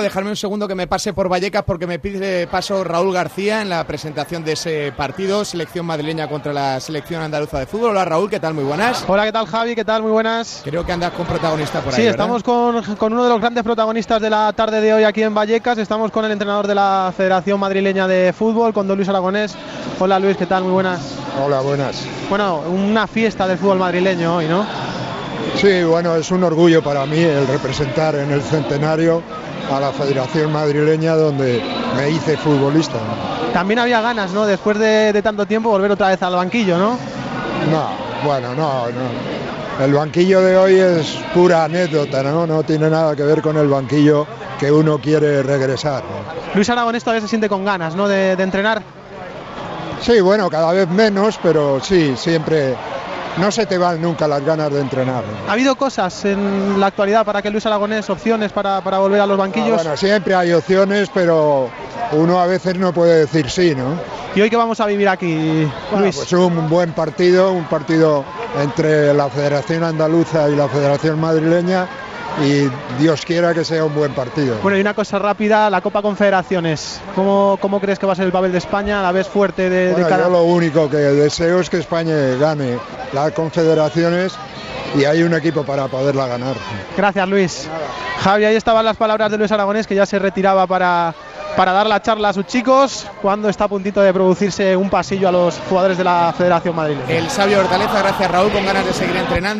Dejarme un segundo que me pase por Vallecas porque me pide paso Raúl García en la presentación de ese partido, selección madrileña contra la selección andaluza de fútbol. Hola Raúl, ¿qué tal? Muy buenas. Hola, ¿qué tal Javi? ¿Qué tal? Muy buenas. Creo que andas con protagonista por ahí. Sí, estamos con, con uno de los grandes protagonistas de la tarde de hoy aquí en Vallecas. Estamos con el entrenador de la Federación Madrileña de Fútbol, con don Luis Aragonés. Hola Luis, ¿qué tal? Muy buenas. Hola, buenas. Bueno, una fiesta del fútbol madrileño hoy, ¿no? Sí, bueno, es un orgullo para mí el representar en el centenario a la Federación Madrileña donde me hice futbolista. También había ganas, ¿no? Después de, de tanto tiempo volver otra vez al banquillo, ¿no? No, bueno, no, no. El banquillo de hoy es pura anécdota, ¿no? No tiene nada que ver con el banquillo que uno quiere regresar. ¿no? Luis Aragonés todavía se siente con ganas, ¿no? De, de entrenar. Sí, bueno, cada vez menos, pero sí, siempre no se te van nunca las ganas de entrenar. ¿Ha habido cosas en la actualidad para que Luis Aragonés, opciones para, para volver a los Ah, banquillos? bueno, siempre hay opciones, pero uno a veces no puede decir sí, ¿no? ¿Y hoy qué vamos a vivir aquí, Bueno, Luis? pues un buen partido, un partido entre la Federación Andaluza y la Federación Madrileña y Dios quiera que sea un buen partido. Bueno, y una cosa rápida, la Copa Confederaciones. ¿Cómo, cómo crees que va a ser el papel de España? ¿La ves fuerte de, de Bueno, cara? yo lo único que deseo es que España gane las confederaciones y hay un equipo para poderla ganar. Gracias, Luis. Javi, ahí estaban las palabras de Luis Aragonés, que ya se retiraba para, para dar la charla a sus chicos, cuando está a puntito de producirse un pasillo a los jugadores de la Federación Madrileña. El sabio Hortaleza, gracias Raúl, con ganas de seguir entrenando.